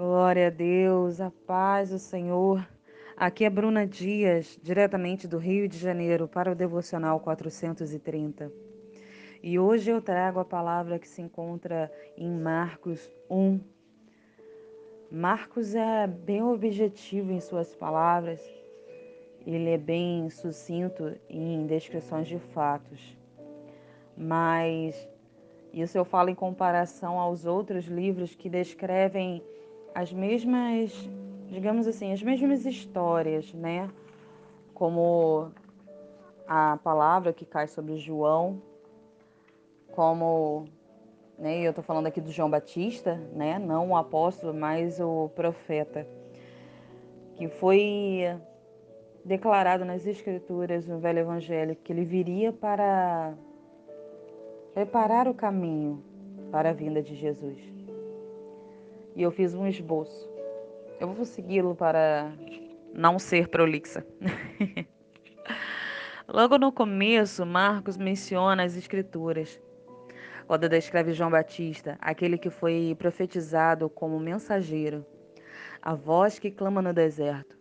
Glória a Deus, a paz do Senhor. Aqui é Bruna Dias, diretamente do Rio de Janeiro, para o Devocional 430. E hoje eu trago a palavra que se encontra em Marcos 1. Marcos é bem objetivo em suas palavras, ele é bem sucinto em descrições de fatos, mas isso eu falo em comparação aos outros livros que descrevem as mesmas, digamos assim, as mesmas histórias, né? Como a palavra que cai sobre João, como, né, eu estou falando aqui do João Batista, né, não o apóstolo, mas o profeta, que foi declarado nas escrituras no Velho Evangelho que ele viria para preparar o caminho para a vinda de Jesus e eu fiz um esboço. Eu vou segui-lo para não ser prolixa. Logo no começo, Marcos menciona as Escrituras, quando descreve João Batista, aquele que foi profetizado como mensageiro, a voz que clama no deserto,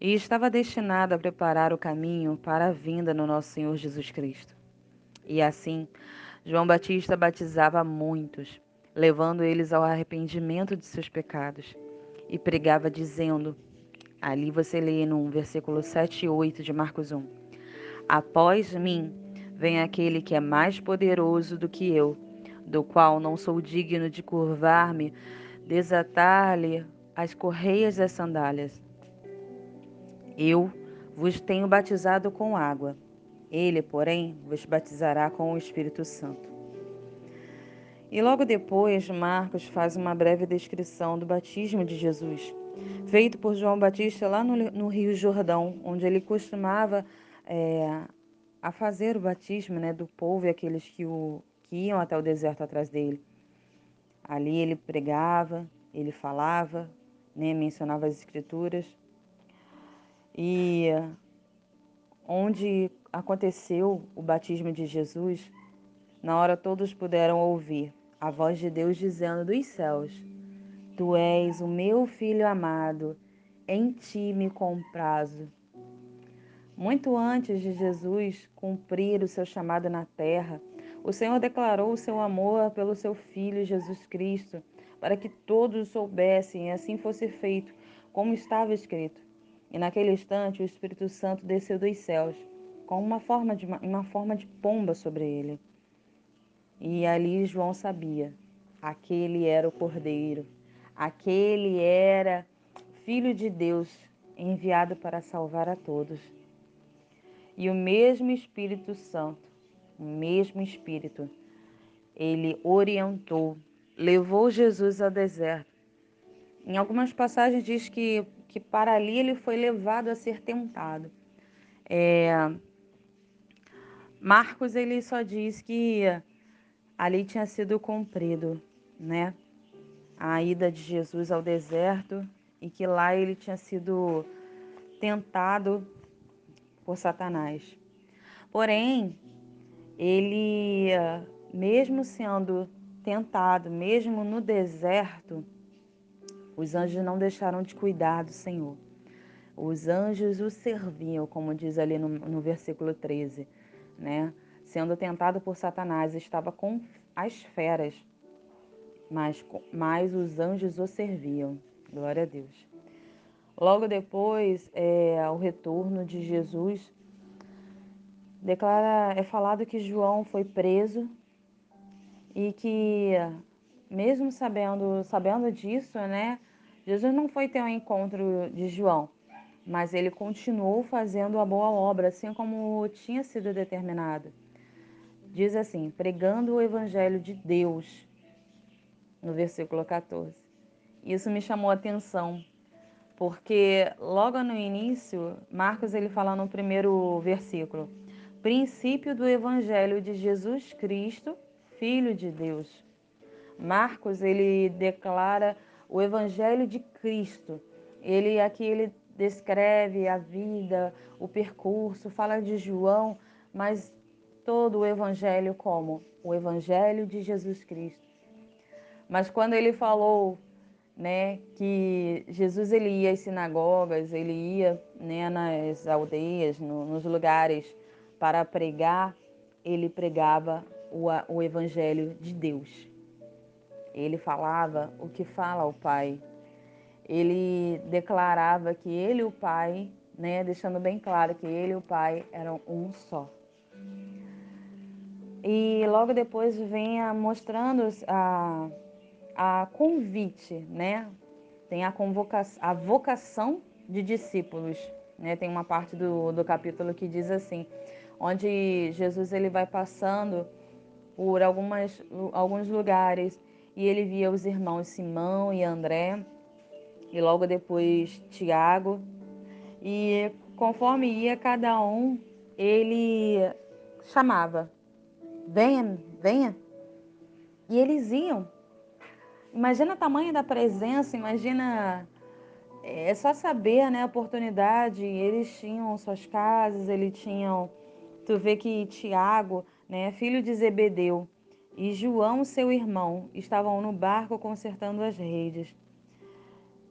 e estava destinado a preparar o caminho para a vinda no nosso Senhor Jesus Cristo. E assim, João Batista batizava muitos, levando eles ao arrependimento de seus pecados. E pregava dizendo, ali você lê no versículo 7 e 8 de Marcos 1, Após mim vem aquele que é mais poderoso do que eu, do qual não sou digno de curvar-me, desatar-lhe as correias das sandálias. Eu vos tenho batizado com água, ele, porém, vos batizará com o Espírito Santo. E logo depois, Marcos faz uma breve descrição do batismo de Jesus, feito por João Batista lá no, no Rio Jordão, onde ele costumava é, a fazer o batismo né, do povo e aqueles que, o, que iam até o deserto atrás dele. Ali ele pregava, ele falava, né, mencionava as escrituras. E onde aconteceu o batismo de Jesus, na hora todos puderam ouvir a voz de Deus dizendo dos céus: Tu és o meu filho amado, em ti me comprazo. Muito antes de Jesus cumprir o seu chamado na terra, o Senhor declarou o seu amor pelo seu Filho Jesus Cristo, para que todos soubessem e assim fosse feito, como estava escrito. E naquele instante o Espírito Santo desceu dos céus, com uma forma de, uma forma de pomba sobre ele. E ali João sabia, aquele era o Cordeiro, aquele era Filho de Deus enviado para salvar a todos. E o mesmo Espírito Santo, o mesmo Espírito, ele orientou, levou Jesus ao deserto. Em algumas passagens diz que, que para ali ele foi levado a ser tentado. É, Marcos ele só diz que ali tinha sido cumprido, né? A ida de Jesus ao deserto e que lá ele tinha sido tentado por Satanás. Porém, ele, mesmo sendo tentado, mesmo no deserto, os anjos não deixaram de cuidar do Senhor. Os anjos o serviam, como diz ali no, no versículo 13, né? Sendo tentado por Satanás, estava com as feras, mas, mas os anjos o serviam. Glória a Deus. Logo depois, é, o retorno de Jesus, declara, é falado que João foi preso e que, mesmo sabendo, sabendo disso, né, Jesus não foi ter um encontro de João, mas ele continuou fazendo a boa obra, assim como tinha sido determinado. Diz assim: pregando o evangelho de Deus, no versículo 14. Isso me chamou a atenção, porque logo no início, Marcos ele fala no primeiro versículo: princípio do evangelho de Jesus Cristo, filho de Deus. Marcos ele declara o evangelho de Cristo. Ele aqui ele descreve a vida, o percurso, fala de João, mas todo o Evangelho como o Evangelho de Jesus Cristo. Mas quando ele falou né, que Jesus ele ia às sinagogas, ele ia né, nas aldeias, no, nos lugares para pregar, ele pregava o, o evangelho de Deus. Ele falava o que fala o Pai. Ele declarava que ele e o Pai, né, deixando bem claro que ele e o Pai eram um só. E logo depois venha mostrando a a convite, né? Tem a convocação, a vocação de discípulos, né? Tem uma parte do, do capítulo que diz assim, onde Jesus ele vai passando por algumas, alguns lugares e ele via os irmãos Simão e André e logo depois Tiago e conforme ia cada um ele chamava venha venha e eles iam Imagina o tamanho da presença, imagina. É só saber, né? A oportunidade. Eles tinham suas casas, eles tinham. Tu vê que Tiago, né, filho de Zebedeu, e João, seu irmão, estavam no barco consertando as redes.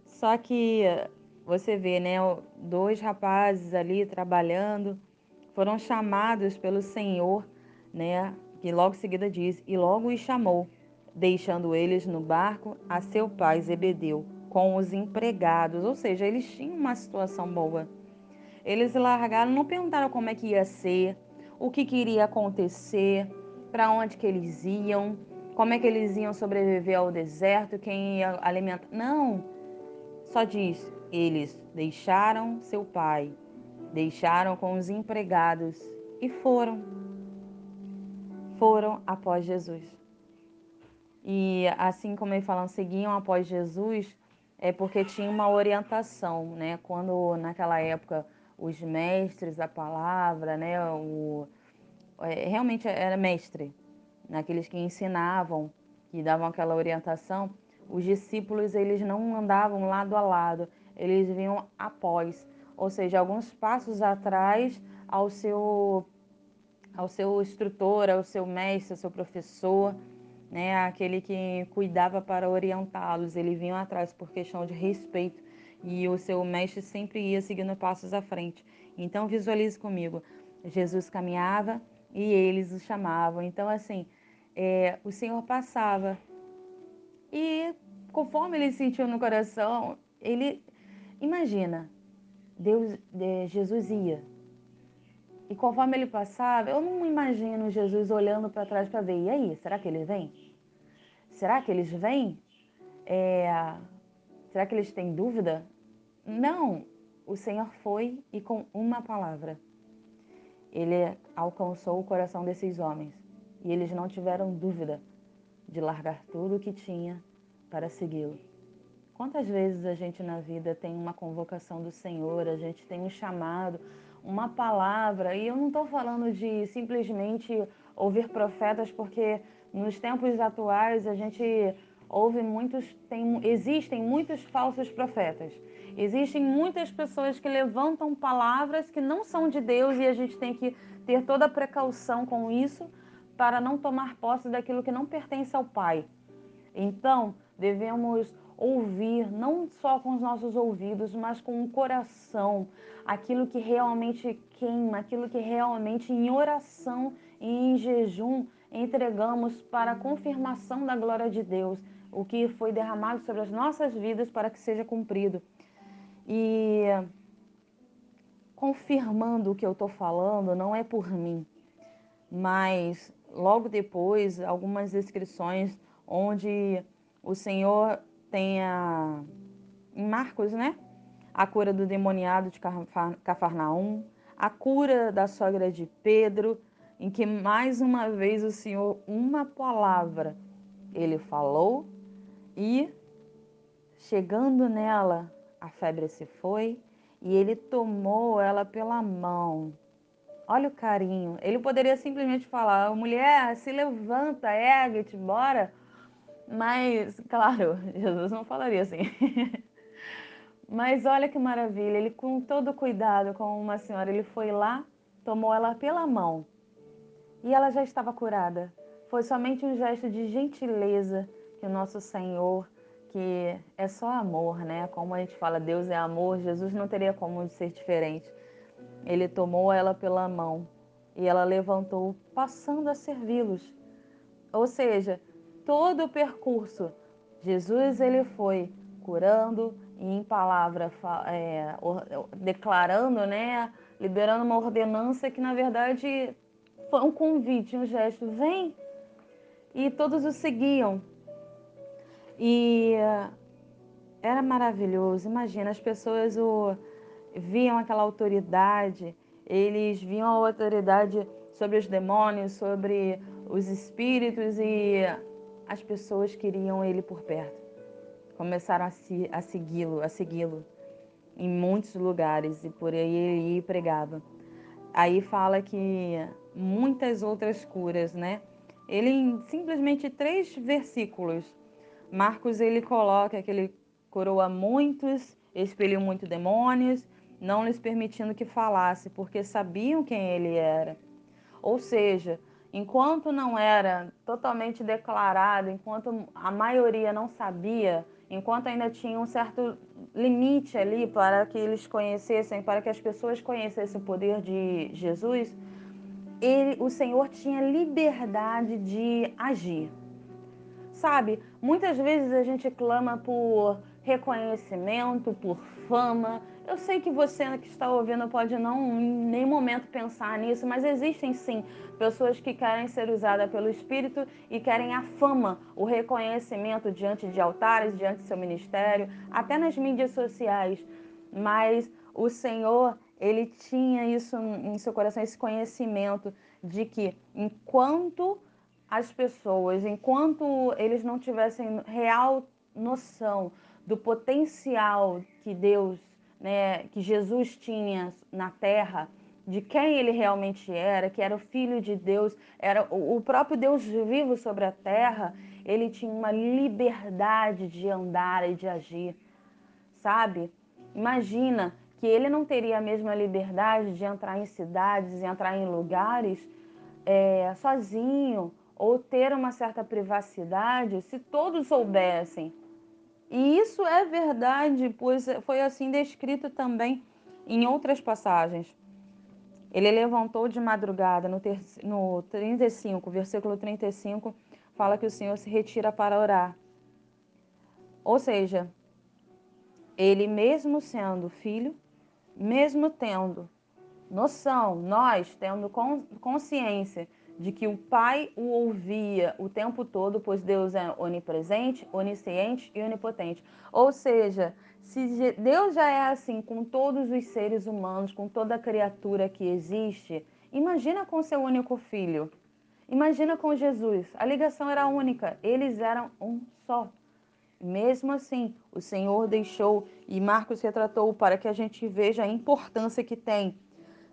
Só que você vê, né, dois rapazes ali trabalhando, foram chamados pelo Senhor, né, que logo em seguida diz, e logo os chamou deixando eles no barco a seu pai Zebedeu, com os empregados, ou seja, eles tinham uma situação boa. Eles largaram, não perguntaram como é que ia ser, o que, que iria acontecer, para onde que eles iam, como é que eles iam sobreviver ao deserto, quem ia alimentar. Não, só diz, eles deixaram seu pai, deixaram com os empregados e foram. Foram após Jesus. E assim como ele falam, seguiam após Jesus, é porque tinha uma orientação, né? Quando naquela época os mestres da palavra, né? O, é, realmente era mestre, naqueles que ensinavam, que davam aquela orientação, os discípulos eles não andavam lado a lado, eles vinham após, ou seja, alguns passos atrás ao seu ao seu instrutor, ao seu mestre, ao seu professor né, aquele que cuidava para orientá-los. Eles vinham atrás por questão de respeito e o seu mestre sempre ia seguindo passos à frente. Então visualize comigo, Jesus caminhava e eles o chamavam. Então assim, é, o Senhor passava e conforme ele sentiu no coração, ele imagina, Deus, Jesus ia. E conforme ele passava, eu não imagino Jesus olhando para trás para ver, e aí, será que ele vem? Será que eles vêm? É, será que eles têm dúvida? Não, o Senhor foi e com uma palavra ele alcançou o coração desses homens e eles não tiveram dúvida de largar tudo o que tinha para segui-lo. Quantas vezes a gente na vida tem uma convocação do Senhor, a gente tem um chamado, uma palavra, e eu não estou falando de simplesmente ouvir profetas porque nos tempos atuais, a gente ouve muitos, tem, existem muitos falsos profetas. Existem muitas pessoas que levantam palavras que não são de Deus e a gente tem que ter toda a precaução com isso para não tomar posse daquilo que não pertence ao Pai. Então, devemos ouvir não só com os nossos ouvidos, mas com o coração, aquilo que realmente queima, aquilo que realmente em oração e em jejum entregamos para a confirmação da glória de Deus, o que foi derramado sobre as nossas vidas para que seja cumprido. E confirmando o que eu estou falando, não é por mim, mas logo depois, algumas descrições onde o Senhor tem a, em Marcos, né? A cura do demoniado de Cafarnaum, a cura da sogra de Pedro, em que mais uma vez o Senhor, uma palavra, ele falou e chegando nela, a febre se foi e ele tomou ela pela mão. Olha o carinho. Ele poderia simplesmente falar: mulher, se levanta, ergue-te, bora. Mas, claro, Jesus não falaria assim. Mas olha que maravilha, ele com todo cuidado com uma senhora, ele foi lá, tomou ela pela mão e ela já estava curada. Foi somente um gesto de gentileza que o nosso Senhor, que é só amor, né? Como a gente fala, Deus é amor, Jesus não teria como ser diferente. Ele tomou ela pela mão e ela levantou, passando a servi-los. Ou seja, todo o percurso, Jesus ele foi curando e em palavra é, declarando, né, liberando uma ordenança que na verdade foi um convite, um gesto, vem. E todos o seguiam. E era maravilhoso. Imagina, as pessoas o viam aquela autoridade, eles viam a autoridade sobre os demônios, sobre os espíritos e as pessoas queriam ele por perto. Começaram a, se, a segui-lo, a segui-lo em muitos lugares e por aí ele ia e pregava. Aí fala que muitas outras curas, né? Ele em simplesmente três versículos, Marcos ele coloca que ele curou a muitos, expeliu muitos demônios, não lhes permitindo que falasse, porque sabiam quem ele era. Ou seja, enquanto não era totalmente declarado, enquanto a maioria não sabia, enquanto ainda tinha um certo limite ali para que eles conhecessem, para que as pessoas conhecessem o poder de Jesus, ele, o Senhor tinha liberdade de agir. Sabe, muitas vezes a gente clama por reconhecimento, por fama. Eu sei que você que está ouvindo pode não em nenhum momento pensar nisso, mas existem sim pessoas que querem ser usadas pelo Espírito e querem a fama, o reconhecimento diante de altares, diante do seu ministério, até nas mídias sociais. Mas o Senhor, ele tinha isso em seu coração, esse conhecimento de que enquanto as pessoas, enquanto eles não tivessem real noção do potencial que Deus, né, que Jesus tinha na terra, de quem ele realmente era, que era o filho de Deus, era o próprio Deus vivo sobre a terra, ele tinha uma liberdade de andar e de agir. Sabe? Imagina que ele não teria a mesma liberdade de entrar em cidades, entrar em lugares é, sozinho ou ter uma certa privacidade se todos soubessem. E isso é verdade, pois foi assim descrito também em outras passagens. Ele levantou de madrugada, no, ter, no 35, versículo 35, fala que o Senhor se retira para orar. Ou seja, ele mesmo sendo filho, mesmo tendo noção, nós tendo consciência de que o Pai o ouvia o tempo todo, pois Deus é onipresente, onisciente e onipotente. Ou seja, se Deus já é assim com todos os seres humanos, com toda criatura que existe, imagina com seu único filho. Imagina com Jesus. A ligação era única, eles eram um só. Mesmo assim, o Senhor deixou e Marcos retratou para que a gente veja a importância que tem.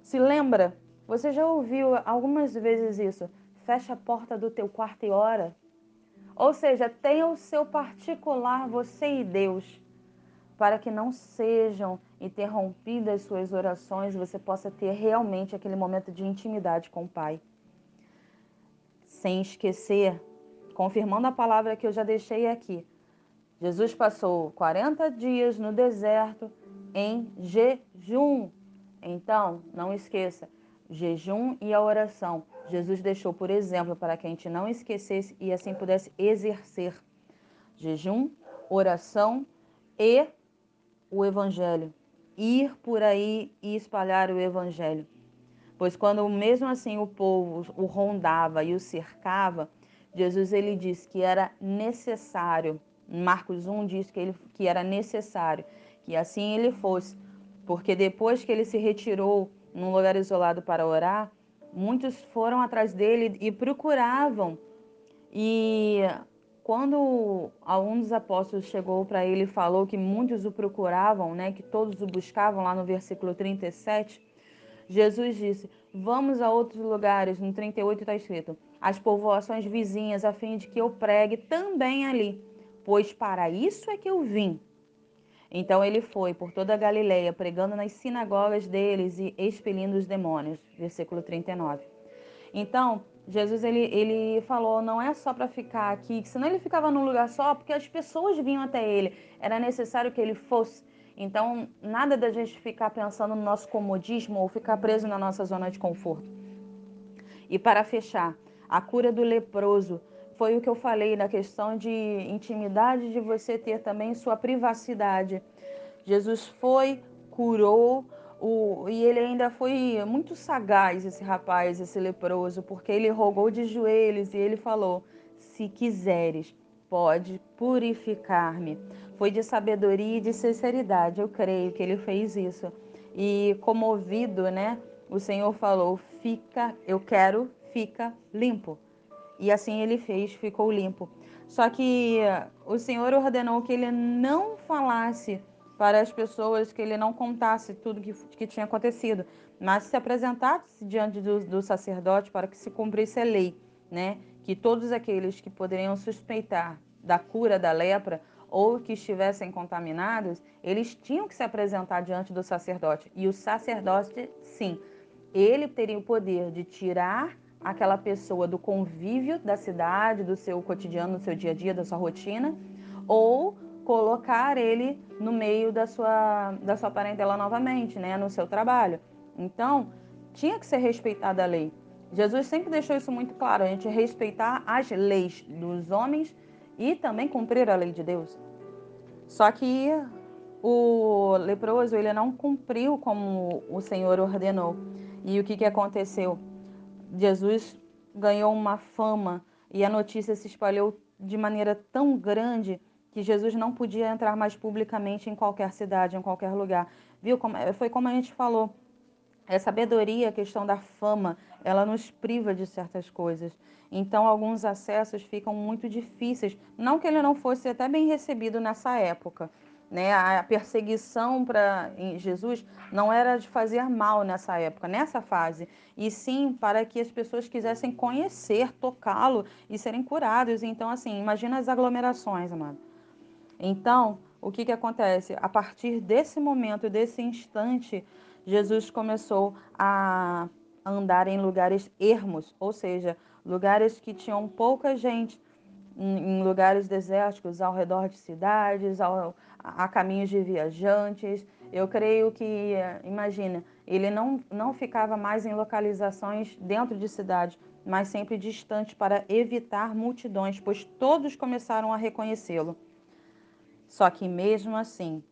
Se lembra, você já ouviu algumas vezes isso? Fecha a porta do teu quarto e ora. Ou seja, tenha o seu particular, você e Deus, para que não sejam interrompidas suas orações, você possa ter realmente aquele momento de intimidade com o Pai. Sem esquecer, confirmando a palavra que eu já deixei aqui, Jesus passou 40 dias no deserto em jejum. Então, não esqueça, jejum e a oração. Jesus deixou por exemplo para que a gente não esquecesse e assim pudesse exercer jejum, oração e o evangelho. Ir por aí e espalhar o evangelho. Pois quando mesmo assim o povo o rondava e o cercava, Jesus ele disse que era necessário Marcos 1 diz que, ele, que era necessário que assim ele fosse, porque depois que ele se retirou num lugar isolado para orar, muitos foram atrás dele e procuravam. E quando algum dos apóstolos chegou para ele e falou que muitos o procuravam, né, que todos o buscavam, lá no versículo 37, Jesus disse: Vamos a outros lugares. No 38 está escrito: As povoações vizinhas, a fim de que eu pregue também ali pois para isso é que eu vim. Então ele foi por toda a Galileia, pregando nas sinagogas deles e expelindo os demônios. Versículo 39. Então, Jesus ele, ele falou, não é só para ficar aqui, senão ele ficava num lugar só, porque as pessoas vinham até ele. Era necessário que ele fosse. Então, nada da gente ficar pensando no nosso comodismo ou ficar preso na nossa zona de conforto. E para fechar, a cura do leproso foi o que eu falei na questão de intimidade, de você ter também sua privacidade. Jesus foi, curou, o, e ele ainda foi muito sagaz, esse rapaz, esse leproso, porque ele rogou de joelhos e ele falou: Se quiseres, pode purificar-me. Foi de sabedoria e de sinceridade, eu creio que ele fez isso. E comovido, né? O Senhor falou: Fica, eu quero, fica limpo. E assim ele fez, ficou limpo. Só que o Senhor ordenou que ele não falasse para as pessoas que ele não contasse tudo que, que tinha acontecido, mas se apresentasse diante do, do sacerdote para que se cumprisse a lei, né? Que todos aqueles que poderiam suspeitar da cura da lepra ou que estivessem contaminados, eles tinham que se apresentar diante do sacerdote. E o sacerdote, sim, ele teria o poder de tirar aquela pessoa do convívio da cidade, do seu cotidiano, do seu dia a dia, da sua rotina, ou colocar ele no meio da sua, da sua parentela novamente, né, no seu trabalho. Então, tinha que ser respeitada a lei. Jesus sempre deixou isso muito claro, a gente respeitar as leis dos homens e também cumprir a lei de Deus. Só que o leproso ele não cumpriu como o Senhor ordenou. E o que, que aconteceu? Jesus ganhou uma fama e a notícia se espalhou de maneira tão grande que Jesus não podia entrar mais publicamente em qualquer cidade, em qualquer lugar. Viu? Foi como a gente falou. A sabedoria, a questão da fama, ela nos priva de certas coisas. Então, alguns acessos ficam muito difíceis. Não que ele não fosse até bem recebido nessa época. Né? A perseguição para Jesus não era de fazer mal nessa época, nessa fase, e sim para que as pessoas quisessem conhecer, tocá-lo e serem curados. Então, assim, imagina as aglomerações, amado. Então, o que, que acontece? A partir desse momento, desse instante, Jesus começou a andar em lugares ermos, ou seja, lugares que tinham pouca gente, em lugares desérticos, ao redor de cidades, ao, a caminhos de viajantes. Eu creio que, imagina, ele não, não ficava mais em localizações dentro de cidades, mas sempre distante para evitar multidões, pois todos começaram a reconhecê-lo. Só que mesmo assim,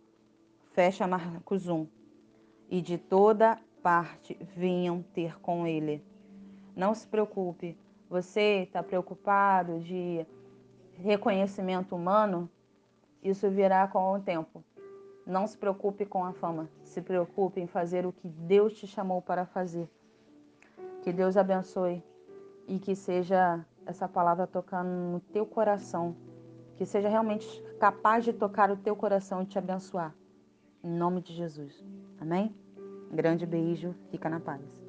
fecha Marcos 1, e de toda parte vinham ter com ele. Não se preocupe, você está preocupado de reconhecimento humano? Isso virá com o tempo. Não se preocupe com a fama, se preocupe em fazer o que Deus te chamou para fazer. Que Deus abençoe e que seja essa palavra tocando no teu coração que seja realmente capaz de tocar o teu coração e te abençoar. Em nome de Jesus. Amém? grande beijo, fica na paz.